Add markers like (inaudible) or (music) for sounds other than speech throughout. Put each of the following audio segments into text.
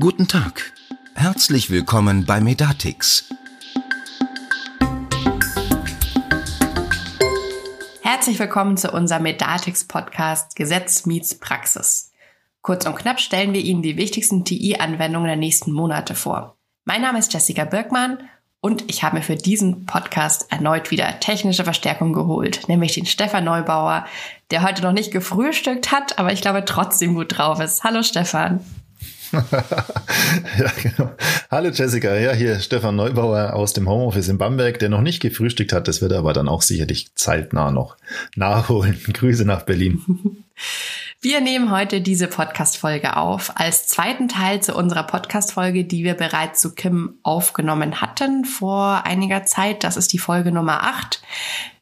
Guten Tag. Herzlich willkommen bei Medatix. Herzlich willkommen zu unserem Medatix Podcast Gesetz meets Praxis. Kurz und knapp stellen wir Ihnen die wichtigsten TI-Anwendungen der nächsten Monate vor. Mein Name ist Jessica Birkmann und ich habe mir für diesen Podcast erneut wieder technische Verstärkung geholt, nämlich den Stefan Neubauer, der heute noch nicht gefrühstückt hat, aber ich glaube trotzdem gut drauf ist. Hallo Stefan. (laughs) ja, genau. Hallo Jessica, ja, hier Stefan Neubauer aus dem Homeoffice in Bamberg, der noch nicht gefrühstückt hat. Das wird er aber dann auch sicherlich zeitnah noch nachholen. (laughs) Grüße nach Berlin. Wir nehmen heute diese Podcast-Folge auf als zweiten Teil zu unserer Podcast-Folge, die wir bereits zu Kim aufgenommen hatten vor einiger Zeit. Das ist die Folge Nummer 8.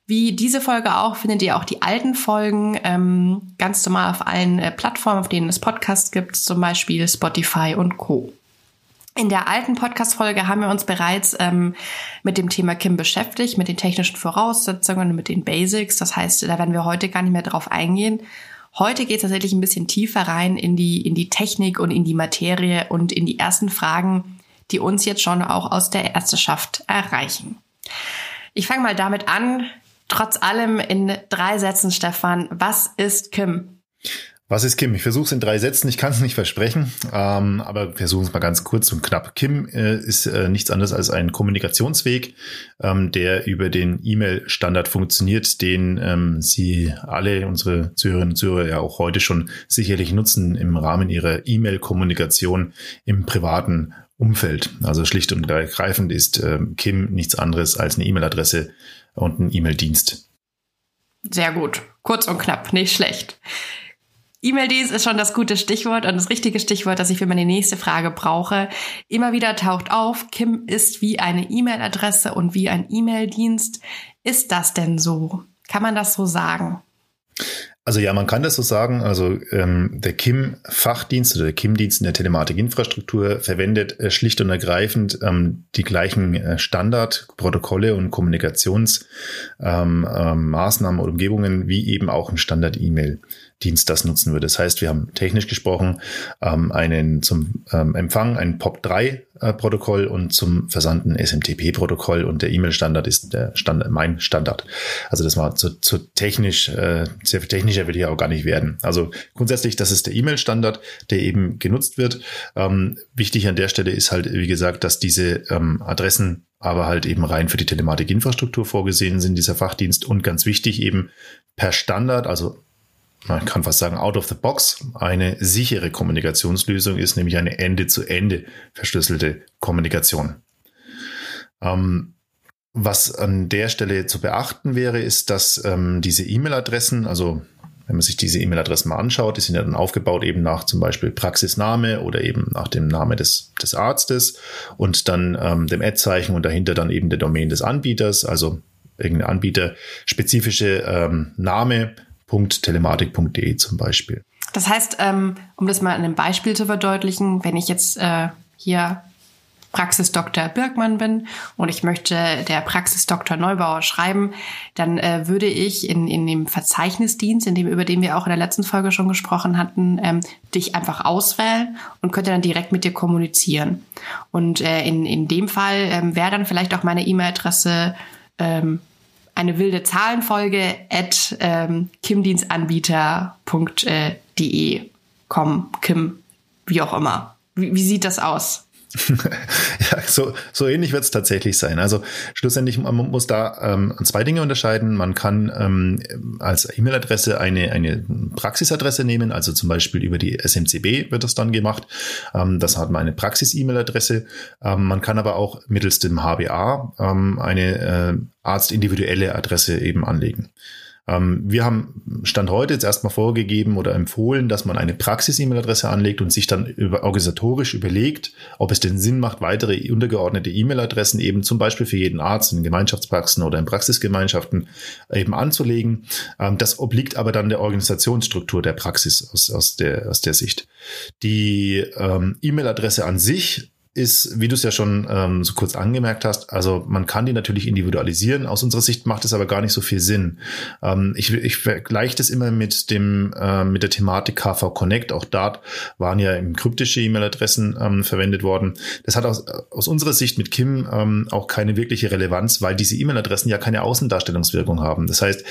Wie diese Folge auch findet ihr auch die alten Folgen ähm, ganz normal auf allen äh, Plattformen, auf denen es Podcasts gibt, zum Beispiel Spotify und Co. In der alten Podcast-Folge haben wir uns bereits ähm, mit dem Thema Kim beschäftigt, mit den technischen Voraussetzungen, mit den Basics. Das heißt, da werden wir heute gar nicht mehr drauf eingehen. Heute geht es tatsächlich ein bisschen tiefer rein in die, in die Technik und in die Materie und in die ersten Fragen, die uns jetzt schon auch aus der Ärzteschaft erreichen. Ich fange mal damit an, trotz allem in drei Sätzen, Stefan, was ist Kim? Was ist Kim? Ich versuche es in drei Sätzen. Ich kann es nicht versprechen, ähm, aber versuchen es mal ganz kurz und knapp. Kim äh, ist äh, nichts anderes als ein Kommunikationsweg, ähm, der über den E-Mail-Standard funktioniert, den ähm, Sie alle, unsere Zuhörerinnen und Zuhörer, ja auch heute schon sicherlich nutzen im Rahmen Ihrer E-Mail-Kommunikation im privaten Umfeld. Also schlicht und ergreifend ist äh, Kim nichts anderes als eine E-Mail-Adresse und ein E-Mail-Dienst. Sehr gut. Kurz und knapp, nicht schlecht. E-Mail-Dienst ist schon das gute Stichwort und das richtige Stichwort, das ich für meine nächste Frage brauche. Immer wieder taucht auf, Kim ist wie eine E-Mail-Adresse und wie ein E-Mail-Dienst. Ist das denn so? Kann man das so sagen? Also ja, man kann das so sagen. Also ähm, der KIM-Fachdienst oder der KIM-Dienst in der Telematikinfrastruktur verwendet äh, schlicht und ergreifend ähm, die gleichen äh, Standardprotokolle und Kommunikationsmaßnahmen ähm, ähm, oder Umgebungen wie eben auch ein Standard-E-Mail. Dienst das nutzen würde. Das heißt, wir haben technisch gesprochen ähm, einen zum ähm, Empfang ein POP3-Protokoll äh, und zum Versanden SMTP-Protokoll und der E-Mail-Standard ist der Standard, mein Standard. Also das war zu, zu technisch, äh, sehr viel technischer will hier auch gar nicht werden. Also grundsätzlich, das ist der E-Mail-Standard, der eben genutzt wird. Ähm, wichtig an der Stelle ist halt, wie gesagt, dass diese ähm, Adressen aber halt eben rein für die Telematikinfrastruktur vorgesehen sind, dieser Fachdienst und ganz wichtig eben per Standard, also man kann fast sagen, out of the box eine sichere Kommunikationslösung ist, nämlich eine Ende-zu-Ende verschlüsselte Kommunikation. Ähm, was an der Stelle zu beachten wäre, ist, dass ähm, diese E-Mail-Adressen, also wenn man sich diese E-Mail-Adressen mal anschaut, die sind ja dann aufgebaut eben nach zum Beispiel Praxisname oder eben nach dem Name des, des Arztes und dann ähm, dem Ad-Zeichen und dahinter dann eben der Domain des Anbieters, also irgendein Anbieter spezifische ähm, Name telematik.de zum Beispiel. Das heißt, ähm, um das mal in einem Beispiel zu verdeutlichen, wenn ich jetzt äh, hier Praxisdoktor Birkmann bin und ich möchte der Praxisdoktor Neubauer schreiben, dann äh, würde ich in, in dem Verzeichnisdienst, in dem, über den wir auch in der letzten Folge schon gesprochen hatten, ähm, dich einfach auswählen und könnte dann direkt mit dir kommunizieren. Und äh, in, in dem Fall ähm, wäre dann vielleicht auch meine E-Mail-Adresse ähm, eine wilde Zahlenfolge at ähm, kimdienstanbieter.de com, Kim, wie auch immer. Wie, wie sieht das aus? (laughs) ja, so, so ähnlich wird es tatsächlich sein. Also schlussendlich man muss da ähm, zwei Dinge unterscheiden. Man kann ähm, als E-Mail-Adresse eine, eine Praxisadresse nehmen, also zum Beispiel über die SMCB wird das dann gemacht. Ähm, das hat man eine Praxis-E-Mail-Adresse. Ähm, man kann aber auch mittels dem HBA ähm, eine äh, arztindividuelle Adresse eben anlegen. Ähm, wir haben Stand heute jetzt erstmal vorgegeben oder empfohlen, dass man eine Praxis-E-Mail-Adresse anlegt und sich dann über, organisatorisch überlegt, ob es denn Sinn macht, weitere untergeordnete E-Mail-Adressen eben zum Beispiel für jeden Arzt in Gemeinschaftspraxen oder in Praxisgemeinschaften eben anzulegen. Ähm, das obliegt aber dann der Organisationsstruktur der Praxis aus, aus, der, aus der Sicht. Die ähm, E-Mail-Adresse an sich ist, wie du es ja schon ähm, so kurz angemerkt hast, also man kann die natürlich individualisieren. Aus unserer Sicht macht es aber gar nicht so viel Sinn. Ähm, ich, ich vergleiche das immer mit dem äh, mit der Thematik KV Connect. Auch dort waren ja kryptische E-Mail-Adressen ähm, verwendet worden. Das hat aus, aus unserer Sicht mit Kim ähm, auch keine wirkliche Relevanz, weil diese E-Mail-Adressen ja keine Außendarstellungswirkung haben. Das heißt,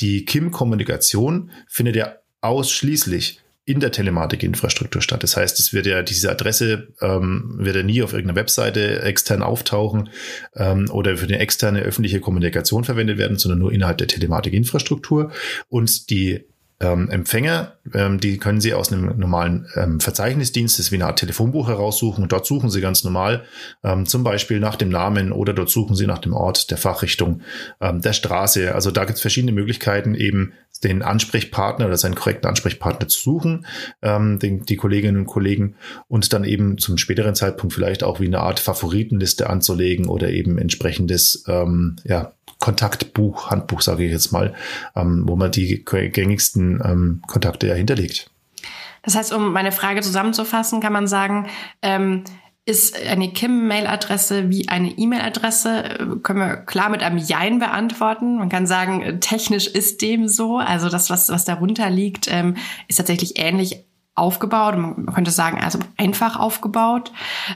die Kim-Kommunikation findet ja ausschließlich in der Telematikinfrastruktur statt. Das heißt, es wird ja diese Adresse ähm, wird ja nie auf irgendeiner Webseite extern auftauchen ähm, oder für eine externe öffentliche Kommunikation verwendet werden, sondern nur innerhalb der Telematikinfrastruktur. Und die ähm, Empfänger, ähm, die können Sie aus einem normalen ähm, Verzeichnisdienst, das ist wie eine Art Telefonbuch heraussuchen. dort suchen Sie ganz normal ähm, zum Beispiel nach dem Namen oder dort suchen Sie nach dem Ort, der Fachrichtung, ähm, der Straße. Also da gibt es verschiedene Möglichkeiten, eben den Ansprechpartner oder seinen korrekten Ansprechpartner zu suchen, ähm, den, die Kolleginnen und Kollegen und dann eben zum späteren Zeitpunkt vielleicht auch wie eine Art Favoritenliste anzulegen oder eben entsprechendes ähm, ja, Kontaktbuch, Handbuch sage ich jetzt mal, ähm, wo man die gängigsten ähm, Kontakte ja hinterlegt. Das heißt, um meine Frage zusammenzufassen, kann man sagen, ähm, ist eine Kim-Mail-Adresse wie eine E-Mail-Adresse? Können wir klar mit einem Jein beantworten. Man kann sagen, technisch ist dem so. Also das, was, was darunter liegt, ähm, ist tatsächlich ähnlich aufgebaut. Man könnte sagen, also einfach aufgebaut.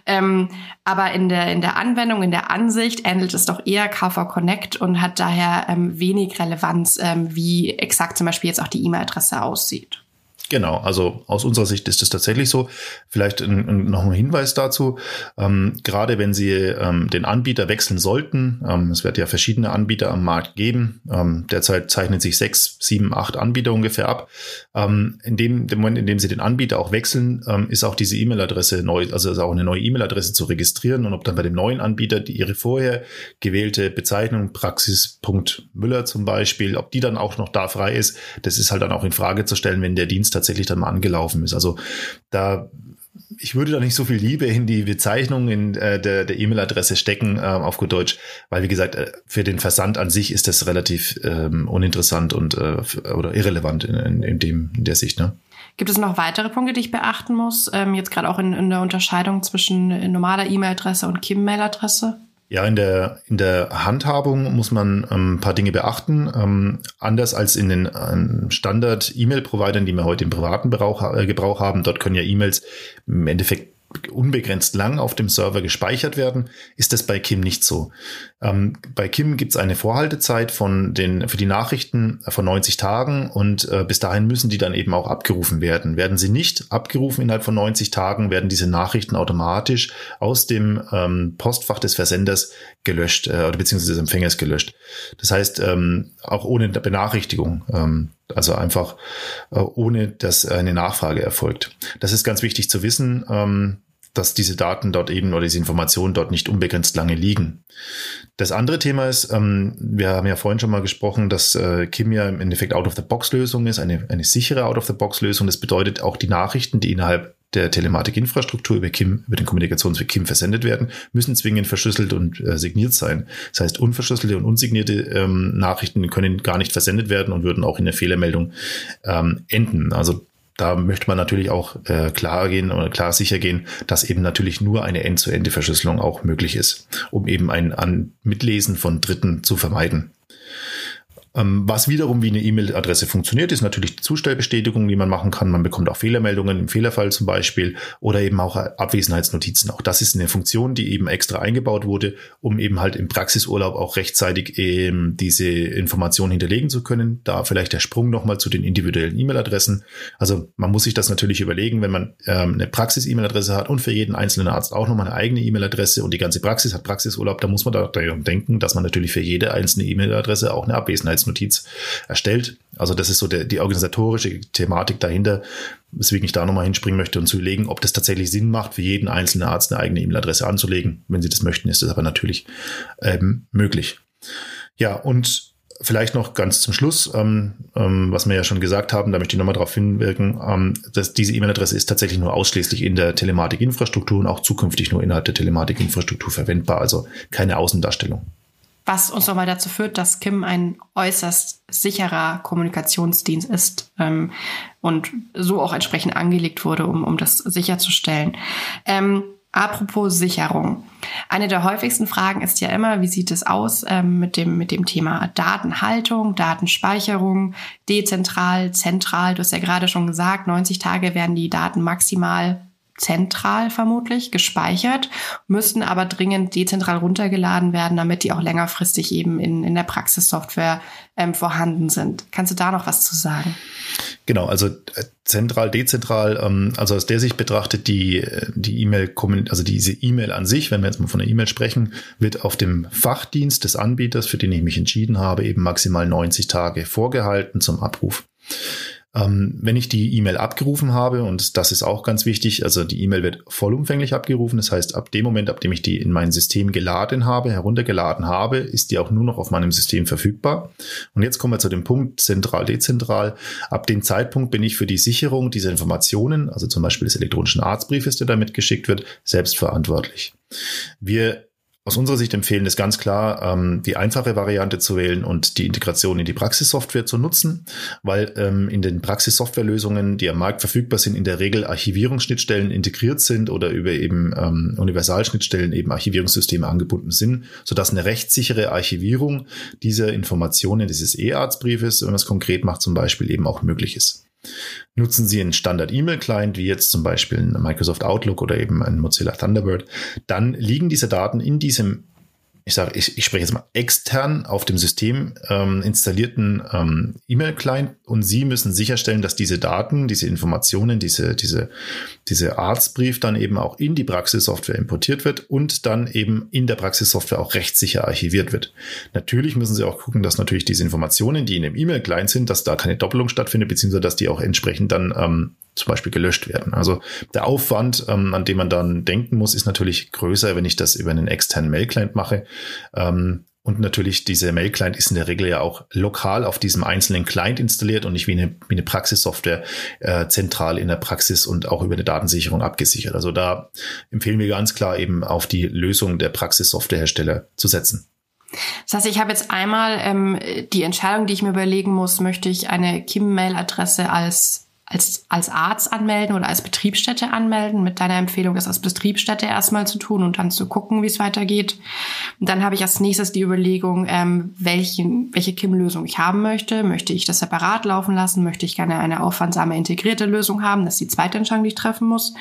Ähm, aber in der, in der Anwendung, in der Ansicht ähnelt es doch eher KV Connect und hat daher ähm, wenig Relevanz, ähm, wie exakt zum Beispiel jetzt auch die E-Mail-Adresse aussieht. Genau, also aus unserer Sicht ist es tatsächlich so. Vielleicht ein, ein, noch ein Hinweis dazu. Ähm, gerade wenn Sie ähm, den Anbieter wechseln sollten, ähm, es wird ja verschiedene Anbieter am Markt geben. Ähm, derzeit zeichnen sich sechs, sieben, acht Anbieter ungefähr ab. Ähm, in dem, dem Moment, in dem Sie den Anbieter auch wechseln, ähm, ist auch diese E-Mail-Adresse neu, also ist auch eine neue E-Mail-Adresse zu registrieren und ob dann bei dem neuen Anbieter die, Ihre vorher gewählte Bezeichnung Praxis.müller zum Beispiel, ob die dann auch noch da frei ist, das ist halt dann auch in Frage zu stellen, wenn der Dienst tatsächlich dann mal angelaufen ist. Also da ich würde da nicht so viel Liebe in die Bezeichnung in äh, der, der E-Mail-Adresse stecken, äh, auf gut Deutsch, weil wie gesagt, äh, für den Versand an sich ist das relativ ähm, uninteressant und äh, oder irrelevant in, in, in, dem, in der Sicht. Ne? Gibt es noch weitere Punkte, die ich beachten muss? Ähm, jetzt gerade auch in, in der Unterscheidung zwischen normaler E-Mail-Adresse und Kim-Mail-Adresse? Ja, in der, in der Handhabung muss man ähm, ein paar Dinge beachten. Ähm, anders als in den ähm, Standard-E-Mail-Providern, die wir heute im privaten Gebrauch, äh, Gebrauch haben. Dort können ja E-Mails im Endeffekt unbegrenzt lang auf dem Server gespeichert werden, ist das bei Kim nicht so. Ähm, bei Kim gibt es eine Vorhaltezeit von den, für die Nachrichten von 90 Tagen und äh, bis dahin müssen die dann eben auch abgerufen werden. Werden sie nicht abgerufen innerhalb von 90 Tagen, werden diese Nachrichten automatisch aus dem ähm, Postfach des Versenders gelöscht äh, oder beziehungsweise des Empfängers gelöscht. Das heißt, ähm, auch ohne Benachrichtigung. Ähm, also einfach äh, ohne, dass eine Nachfrage erfolgt. Das ist ganz wichtig zu wissen. Ähm, dass diese Daten dort eben oder diese Informationen dort nicht unbegrenzt lange liegen. Das andere Thema ist, ähm, wir haben ja vorhin schon mal gesprochen, dass äh, Kim ja im Endeffekt Out-of-the-Box-Lösung ist, eine, eine sichere Out-of-the-Box-Lösung. Das bedeutet auch die Nachrichten, die innerhalb der Telematikinfrastruktur über Kim, über den Kommunikationsweg Kim versendet werden, müssen zwingend verschlüsselt und äh, signiert sein. Das heißt, unverschlüsselte und unsignierte ähm, Nachrichten können gar nicht versendet werden und würden auch in der Fehlermeldung ähm, enden. Also da möchte man natürlich auch äh, klar gehen oder klar sicher gehen, dass eben natürlich nur eine End-zu-Ende-Verschlüsselung auch möglich ist, um eben ein An Mitlesen von Dritten zu vermeiden. Ähm, was wiederum wie eine E-Mail-Adresse funktioniert, ist natürlich die Zustellbestätigung, die man machen kann. Man bekommt auch Fehlermeldungen im Fehlerfall zum Beispiel oder eben auch Abwesenheitsnotizen. Auch das ist eine Funktion, die eben extra eingebaut wurde, um eben halt im Praxisurlaub auch rechtzeitig eben diese Informationen hinterlegen zu können. Da vielleicht der Sprung nochmal zu den individuellen E-Mail-Adressen. Also man muss sich das natürlich überlegen, wenn man ähm, eine Praxis-E-Mail-Adresse hat und für jeden einzelnen Arzt auch nochmal eine eigene E-Mail-Adresse und die ganze Praxis hat Praxisurlaub, da muss man daran denken, dass man natürlich für jede einzelne E-Mail-Adresse auch eine Abwesenheits Sicherheitsnotiz erstellt. Also das ist so der, die organisatorische Thematik dahinter, weswegen ich da nochmal hinspringen möchte und zu überlegen, ob das tatsächlich Sinn macht, für jeden einzelnen Arzt eine eigene E-Mail-Adresse anzulegen. Wenn Sie das möchten, ist das aber natürlich ähm, möglich. Ja, und vielleicht noch ganz zum Schluss, ähm, ähm, was wir ja schon gesagt haben, da möchte ich nochmal darauf hinwirken, ähm, dass diese E-Mail-Adresse ist tatsächlich nur ausschließlich in der Telematikinfrastruktur und auch zukünftig nur innerhalb der Telematikinfrastruktur verwendbar, also keine Außendarstellung was uns nochmal dazu führt, dass Kim ein äußerst sicherer Kommunikationsdienst ist ähm, und so auch entsprechend angelegt wurde, um, um das sicherzustellen. Ähm, Apropos Sicherung. Eine der häufigsten Fragen ist ja immer, wie sieht es aus ähm, mit, dem, mit dem Thema Datenhaltung, Datenspeicherung, dezentral, zentral. Du hast ja gerade schon gesagt, 90 Tage werden die Daten maximal zentral vermutlich gespeichert, müssten aber dringend dezentral runtergeladen werden, damit die auch längerfristig eben in, in der Praxissoftware ähm, vorhanden sind. Kannst du da noch was zu sagen? Genau, also äh, zentral, dezentral, ähm, also aus der Sicht betrachtet die äh, die E-Mail, also diese E-Mail an sich, wenn wir jetzt mal von der E-Mail sprechen, wird auf dem Fachdienst des Anbieters, für den ich mich entschieden habe, eben maximal 90 Tage vorgehalten zum Abruf. Ähm, wenn ich die E-Mail abgerufen habe, und das ist auch ganz wichtig, also die E-Mail wird vollumfänglich abgerufen, das heißt, ab dem Moment, ab dem ich die in mein System geladen habe, heruntergeladen habe, ist die auch nur noch auf meinem System verfügbar. Und jetzt kommen wir zu dem Punkt zentral, dezentral. Ab dem Zeitpunkt bin ich für die Sicherung dieser Informationen, also zum Beispiel des elektronischen Arztbriefes, der damit geschickt wird, selbst verantwortlich. Wir aus unserer Sicht empfehlen es ganz klar, ähm, die einfache Variante zu wählen und die Integration in die Praxissoftware zu nutzen, weil ähm, in den Praxissoftwarelösungen, die am Markt verfügbar sind, in der Regel Archivierungsschnittstellen integriert sind oder über eben ähm, Universalschnittstellen eben Archivierungssysteme angebunden sind, sodass eine rechtssichere Archivierung dieser Informationen dieses E-Arztbriefes, wenn man es konkret macht, zum Beispiel eben auch möglich ist. Nutzen Sie einen Standard-E-Mail-Client, wie jetzt zum Beispiel ein Microsoft Outlook oder eben ein Mozilla Thunderbird, dann liegen diese Daten in diesem ich sage, ich, ich spreche jetzt mal extern auf dem System ähm, installierten ähm, E-Mail-Client und Sie müssen sicherstellen, dass diese Daten, diese Informationen, diese, diese, diese Arztbrief dann eben auch in die Praxissoftware importiert wird und dann eben in der Praxissoftware auch rechtssicher archiviert wird. Natürlich müssen Sie auch gucken, dass natürlich diese Informationen, die in dem E-Mail-Client sind, dass da keine Doppelung stattfindet, beziehungsweise dass die auch entsprechend dann ähm, zum Beispiel gelöscht werden. Also der Aufwand, ähm, an dem man dann denken muss, ist natürlich größer, wenn ich das über einen externen Mail-Client mache. Ähm, und natürlich, diese Mail-Client ist in der Regel ja auch lokal auf diesem einzelnen Client installiert und nicht wie eine, wie eine Praxissoftware äh, zentral in der Praxis und auch über eine Datensicherung abgesichert. Also da empfehlen wir ganz klar eben auf die Lösung der Praxissoftwarehersteller zu setzen. Das heißt, ich habe jetzt einmal ähm, die Entscheidung, die ich mir überlegen muss, möchte ich eine KIM-Mail-Adresse als als, als Arzt anmelden oder als Betriebsstätte anmelden. Mit deiner Empfehlung, das als Betriebsstätte erstmal zu tun und dann zu gucken, wie es weitergeht. Und dann habe ich als nächstes die Überlegung, ähm, welche, welche KIM-Lösung ich haben möchte. Möchte ich das separat laufen lassen? Möchte ich gerne eine aufwandsame integrierte Lösung haben? Das ist die zweite Entscheidung, die ich treffen muss.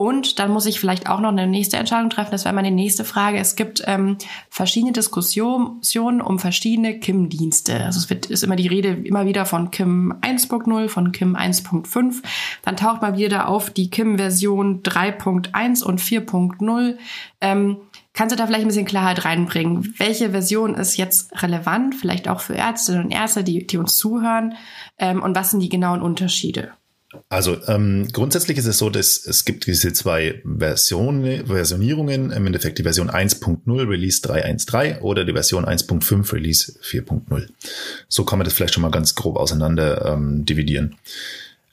Und dann muss ich vielleicht auch noch eine nächste Entscheidung treffen. Das wäre meine nächste Frage. Es gibt ähm, verschiedene Diskussionen um verschiedene KIM-Dienste. Also es wird, ist immer die Rede immer wieder von KIM 1.0, von KIM 1.5. Dann taucht mal wieder auf die KIM-Version 3.1 und 4.0. Ähm, kannst du da vielleicht ein bisschen Klarheit reinbringen? Welche Version ist jetzt relevant, vielleicht auch für Ärztinnen und Ärzte, die, die uns zuhören? Ähm, und was sind die genauen Unterschiede? Also ähm, grundsätzlich ist es so, dass es gibt diese zwei Versionen, Versionierungen, im Endeffekt die Version 1.0 Release 3.1.3 oder die Version 1.5 Release 4.0. So kann man das vielleicht schon mal ganz grob auseinander ähm, dividieren.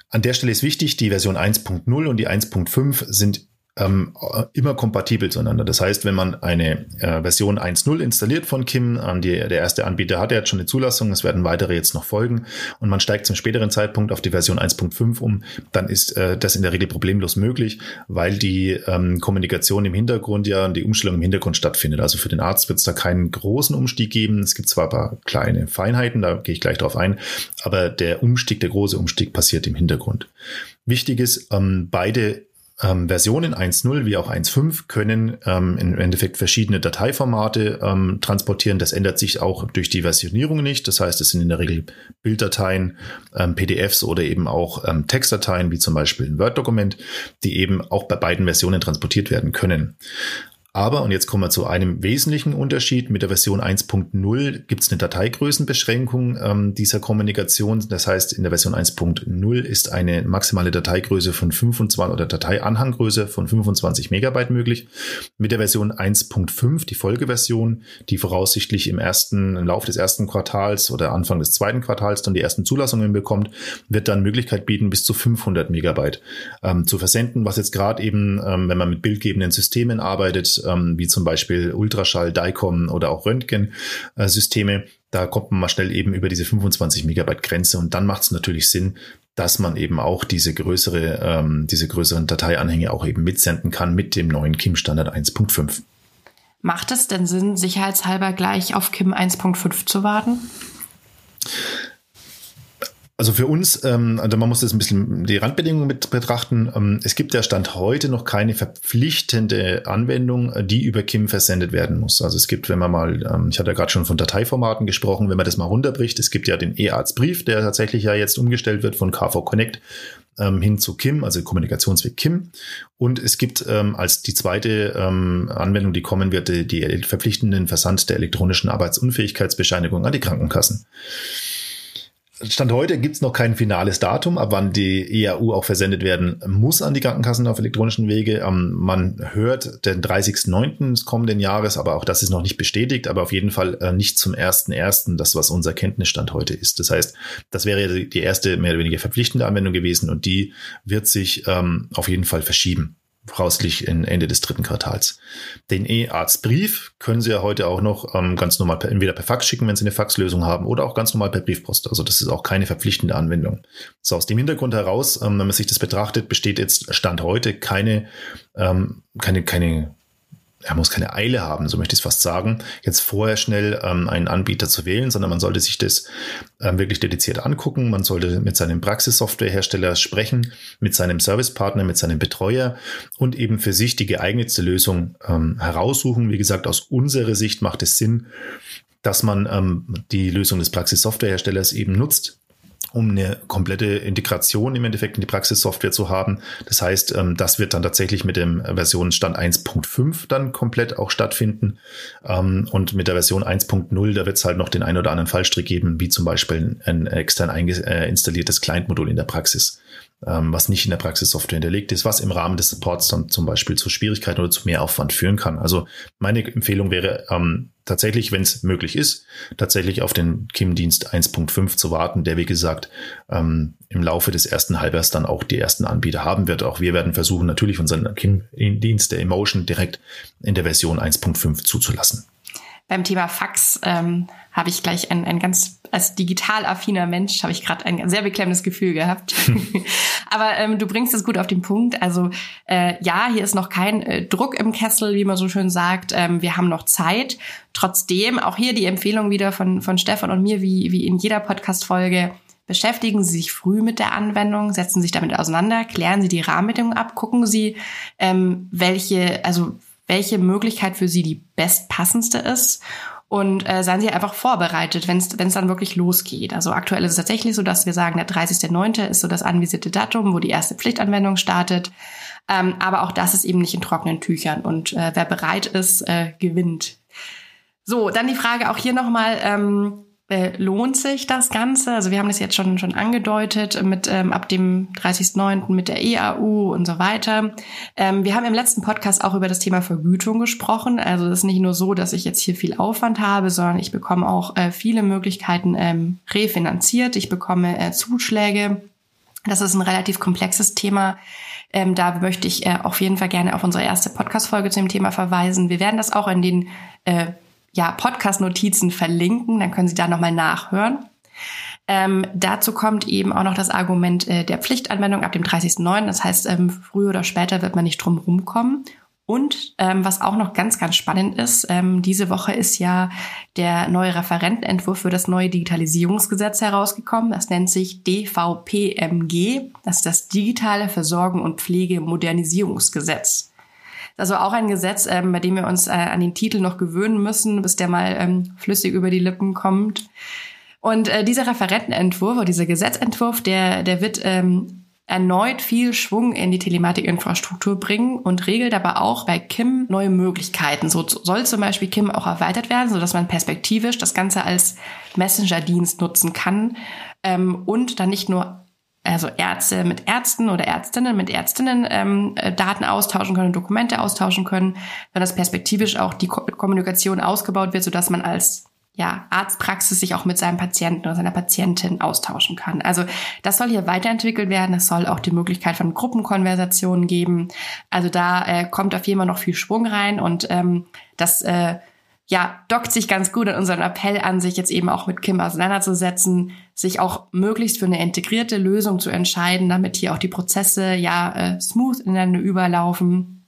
An der Stelle ist wichtig, die Version 1.0 und die 1.5 sind ähm, immer kompatibel zueinander. Das heißt, wenn man eine äh, Version 1.0 installiert von Kim, ähm, die, der erste Anbieter hat ja jetzt schon eine Zulassung, es werden weitere jetzt noch folgen und man steigt zum späteren Zeitpunkt auf die Version 1.5 um, dann ist äh, das in der Regel problemlos möglich, weil die ähm, Kommunikation im Hintergrund ja, die Umstellung im Hintergrund stattfindet. Also für den Arzt wird es da keinen großen Umstieg geben. Es gibt zwar ein paar kleine Feinheiten, da gehe ich gleich drauf ein, aber der Umstieg, der große Umstieg passiert im Hintergrund. Wichtig ist, ähm, beide ähm, Versionen 1.0 wie auch 1.5 können ähm, im Endeffekt verschiedene Dateiformate ähm, transportieren. Das ändert sich auch durch die Versionierung nicht. Das heißt, es sind in der Regel Bilddateien, ähm, PDFs oder eben auch ähm, Textdateien, wie zum Beispiel ein Word-Dokument, die eben auch bei beiden Versionen transportiert werden können. Aber, und jetzt kommen wir zu einem wesentlichen Unterschied, mit der Version 1.0 gibt es eine Dateigrößenbeschränkung ähm, dieser Kommunikation. Das heißt, in der Version 1.0 ist eine maximale Dateigröße von 25 oder Dateianhanggröße von 25 Megabyte möglich. Mit der Version 1.5, die Folgeversion, die voraussichtlich im ersten im Lauf des ersten Quartals oder Anfang des zweiten Quartals dann die ersten Zulassungen bekommt, wird dann Möglichkeit bieten, bis zu 500 Megabyte ähm, zu versenden, was jetzt gerade eben, ähm, wenn man mit bildgebenden Systemen arbeitet, ähm, wie zum Beispiel Ultraschall, DICOM oder auch Röntgen-Systeme. Da kommt man mal schnell eben über diese 25 Megabyte Grenze und dann macht es natürlich Sinn, dass man eben auch diese größere, ähm, diese größeren Dateianhänge auch eben mitsenden kann mit dem neuen KIM-Standard 1.5. Macht es denn Sinn, sicherheitshalber gleich auf KIM 1.5 zu warten? Also für uns, ähm, also man muss das ein bisschen die Randbedingungen mit betrachten. Ähm, es gibt ja Stand heute noch keine verpflichtende Anwendung, die über KIM versendet werden muss. Also es gibt, wenn man mal, ähm, ich hatte ja gerade schon von Dateiformaten gesprochen, wenn man das mal runterbricht, es gibt ja den E-Arztbrief, der tatsächlich ja jetzt umgestellt wird von KV Connect ähm, hin zu KIM, also Kommunikationsweg KIM. Und es gibt ähm, als die zweite ähm, Anwendung, die kommen wird, die, die verpflichtenden Versand der elektronischen Arbeitsunfähigkeitsbescheinigung an die Krankenkassen. Stand heute gibt es noch kein finales Datum, ab wann die EAU auch versendet werden muss an die Krankenkassen auf elektronischen Wege. Ähm, man hört den 30.09. des kommenden Jahres, aber auch das ist noch nicht bestätigt, aber auf jeden Fall äh, nicht zum 1.1., das was unser Kenntnisstand heute ist. Das heißt, das wäre die erste mehr oder weniger verpflichtende Anwendung gewesen und die wird sich ähm, auf jeden Fall verschieben voraussichtlich Ende des dritten Quartals. Den E-Arztbrief können Sie ja heute auch noch ähm, ganz normal per, entweder per Fax schicken, wenn Sie eine Faxlösung haben, oder auch ganz normal per Briefpost. Also das ist auch keine verpflichtende Anwendung. So aus dem Hintergrund heraus, ähm, wenn man sich das betrachtet, besteht jetzt Stand heute keine, ähm, keine, keine er muss keine Eile haben, so möchte ich es fast sagen, jetzt vorher schnell ähm, einen Anbieter zu wählen, sondern man sollte sich das ähm, wirklich dediziert angucken. Man sollte mit seinem Praxissoftwarehersteller sprechen, mit seinem Servicepartner, mit seinem Betreuer und eben für sich die geeignetste Lösung ähm, heraussuchen. Wie gesagt, aus unserer Sicht macht es Sinn, dass man ähm, die Lösung des Praxissoftwareherstellers eben nutzt, um eine komplette Integration im Endeffekt in die Praxissoftware zu haben. Das heißt, ähm, das wird dann tatsächlich mit dem Versionsstand 1.5 dann komplett auch stattfinden. Ähm, und mit der Version 1.0, da wird es halt noch den ein oder anderen Fallstrick geben, wie zum Beispiel ein extern äh, installiertes Client-Modul in der Praxis was nicht in der Praxissoftware hinterlegt ist, was im Rahmen des Supports dann zum Beispiel zu Schwierigkeiten oder zu mehr Aufwand führen kann. Also meine Empfehlung wäre ähm, tatsächlich, wenn es möglich ist, tatsächlich auf den KIM-Dienst 1.5 zu warten, der wie gesagt ähm, im Laufe des ersten Halbjahres dann auch die ersten Anbieter haben wird. Auch wir werden versuchen, natürlich unseren KIM-Dienst der Emotion direkt in der Version 1.5 zuzulassen. Beim Thema Fax ähm, habe ich gleich ein, ein ganz, als digital affiner Mensch, habe ich gerade ein sehr beklemmendes Gefühl gehabt. (laughs) Aber ähm, du bringst es gut auf den Punkt. Also äh, ja, hier ist noch kein äh, Druck im Kessel, wie man so schön sagt. Ähm, wir haben noch Zeit. Trotzdem, auch hier die Empfehlung wieder von, von Stefan und mir, wie, wie in jeder Podcast-Folge, Beschäftigen Sie sich früh mit der Anwendung, setzen Sie sich damit auseinander, klären Sie die Rahmenbedingungen ab, gucken Sie, ähm, welche, also welche Möglichkeit für Sie die bestpassendste ist und äh, seien Sie einfach vorbereitet, wenn es dann wirklich losgeht. Also aktuell ist es tatsächlich so, dass wir sagen, der 30.09. ist so das anvisierte Datum, wo die erste Pflichtanwendung startet. Ähm, aber auch das ist eben nicht in trockenen Tüchern und äh, wer bereit ist, äh, gewinnt. So, dann die Frage auch hier nochmal, ähm, äh, lohnt sich das Ganze? Also wir haben das jetzt schon schon angedeutet mit ähm, ab dem 30.09. mit der EAU und so weiter. Ähm, wir haben im letzten Podcast auch über das Thema Vergütung gesprochen. Also es ist nicht nur so, dass ich jetzt hier viel Aufwand habe, sondern ich bekomme auch äh, viele Möglichkeiten ähm, refinanziert. Ich bekomme äh, Zuschläge. Das ist ein relativ komplexes Thema. Ähm, da möchte ich äh, auf jeden Fall gerne auf unsere erste Podcast-Folge zu dem Thema verweisen. Wir werden das auch in den äh, ja, Podcast-Notizen verlinken, dann können Sie da nochmal nachhören. Ähm, dazu kommt eben auch noch das Argument äh, der Pflichtanwendung ab dem 30.09. Das heißt, ähm, früher oder später wird man nicht drum rumkommen. Und ähm, was auch noch ganz, ganz spannend ist, ähm, diese Woche ist ja der neue Referentenentwurf für das neue Digitalisierungsgesetz herausgekommen. Das nennt sich DVPMG. Das ist das Digitale Versorgung und Pflege Modernisierungsgesetz. Also auch ein Gesetz, ähm, bei dem wir uns äh, an den Titel noch gewöhnen müssen, bis der mal ähm, flüssig über die Lippen kommt. Und äh, dieser Referentenentwurf oder dieser Gesetzentwurf, der, der wird ähm, erneut viel Schwung in die Telematikinfrastruktur bringen und regelt aber auch bei Kim neue Möglichkeiten. So soll zum Beispiel Kim auch erweitert werden, so dass man perspektivisch das Ganze als Messenger-Dienst nutzen kann ähm, und dann nicht nur also Ärzte mit Ärzten oder Ärztinnen mit Ärztinnen ähm, äh, Daten austauschen können, Dokumente austauschen können, wenn das perspektivisch auch die Ko Kommunikation ausgebaut wird, sodass man als ja, Arztpraxis sich auch mit seinem Patienten oder seiner Patientin austauschen kann. Also das soll hier weiterentwickelt werden. Es soll auch die Möglichkeit von Gruppenkonversationen geben. Also da äh, kommt auf jeden Fall noch viel Schwung rein und ähm, das äh, ja, dockt sich ganz gut an unseren Appell an, sich jetzt eben auch mit Kim auseinanderzusetzen, sich auch möglichst für eine integrierte Lösung zu entscheiden, damit hier auch die Prozesse ja äh, smooth ineinander überlaufen.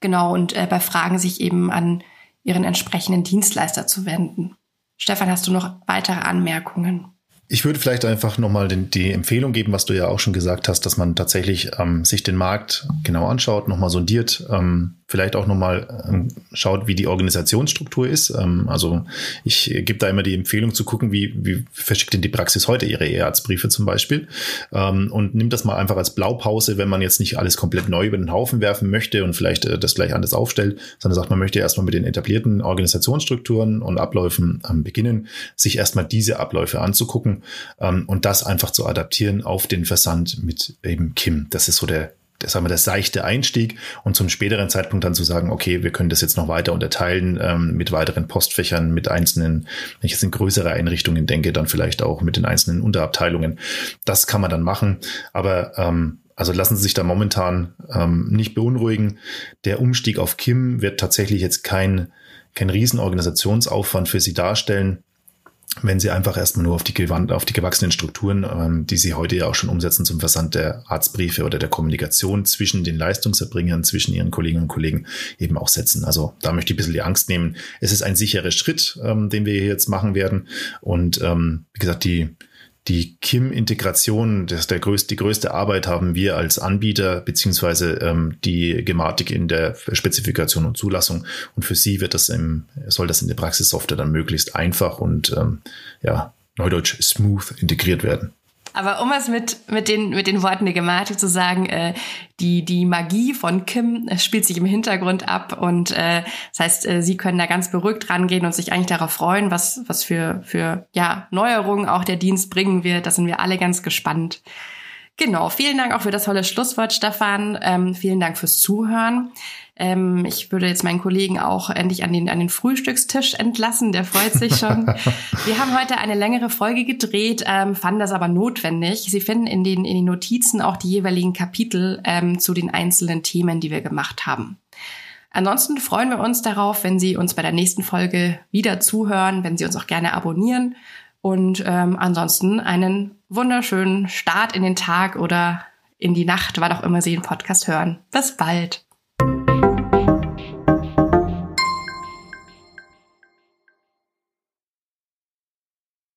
Genau, und äh, bei Fragen sich eben an ihren entsprechenden Dienstleister zu wenden. Stefan, hast du noch weitere Anmerkungen? Ich würde vielleicht einfach nochmal die Empfehlung geben, was du ja auch schon gesagt hast, dass man tatsächlich ähm, sich den Markt genau anschaut, nochmal sondiert, ähm, vielleicht auch nochmal ähm, schaut, wie die Organisationsstruktur ist. Ähm, also ich gebe da immer die Empfehlung zu gucken, wie, wie verschickt denn die Praxis heute ihre E-Arztbriefe zum Beispiel ähm, und nimmt das mal einfach als Blaupause, wenn man jetzt nicht alles komplett neu über den Haufen werfen möchte und vielleicht äh, das gleich anders aufstellt, sondern sagt, man möchte erstmal mit den etablierten Organisationsstrukturen und Abläufen ähm, beginnen, sich erstmal diese Abläufe anzugucken ähm, und das einfach zu adaptieren auf den Versand mit eben Kim. Das ist so der sagen wir, der seichte Einstieg und zum späteren Zeitpunkt dann zu sagen, okay, wir können das jetzt noch weiter unterteilen ähm, mit weiteren Postfächern, mit einzelnen, wenn ich jetzt in größere Einrichtungen denke, dann vielleicht auch mit den einzelnen Unterabteilungen. Das kann man dann machen. Aber ähm, also lassen Sie sich da momentan ähm, nicht beunruhigen. Der Umstieg auf Kim wird tatsächlich jetzt kein, kein Riesenorganisationsaufwand für Sie darstellen wenn Sie einfach erstmal nur auf die, auf die gewachsenen Strukturen, ähm, die Sie heute ja auch schon umsetzen zum Versand der Arztbriefe oder der Kommunikation zwischen den Leistungserbringern, zwischen Ihren Kolleginnen und Kollegen eben auch setzen. Also da möchte ich ein bisschen die Angst nehmen. Es ist ein sicherer Schritt, ähm, den wir jetzt machen werden. Und ähm, wie gesagt, die, die KIM-Integration, das ist der größte, die größte Arbeit haben wir als Anbieter, beziehungsweise ähm, die Gematik in der Spezifikation und Zulassung. Und für Sie wird das im, soll das in der Praxissoftware dann möglichst einfach und ähm, ja, neudeutsch smooth integriert werden. Aber um es mit, mit, den, mit den Worten der Gematik zu sagen, äh, die, die Magie von Kim äh, spielt sich im Hintergrund ab und äh, das heißt, äh, sie können da ganz beruhigt rangehen und sich eigentlich darauf freuen, was, was für, für ja, Neuerungen auch der Dienst bringen wird. Da sind wir alle ganz gespannt. Genau, vielen Dank auch für das tolle Schlusswort, Stefan. Ähm, vielen Dank fürs Zuhören. Ähm, ich würde jetzt meinen Kollegen auch endlich an den, an den Frühstückstisch entlassen. Der freut sich schon. (laughs) Wir haben heute eine längere Folge gedreht, ähm, fanden das aber notwendig. Sie finden in den, in den Notizen auch die jeweiligen Kapitel ähm, zu den einzelnen Themen, die wir gemacht haben. Ansonsten freuen wir uns darauf, wenn Sie uns bei der nächsten Folge wieder zuhören, wenn Sie uns auch gerne abonnieren. Und ähm, ansonsten einen wunderschönen Start in den Tag oder in die Nacht, wann auch immer Sie den Podcast hören. Bis bald.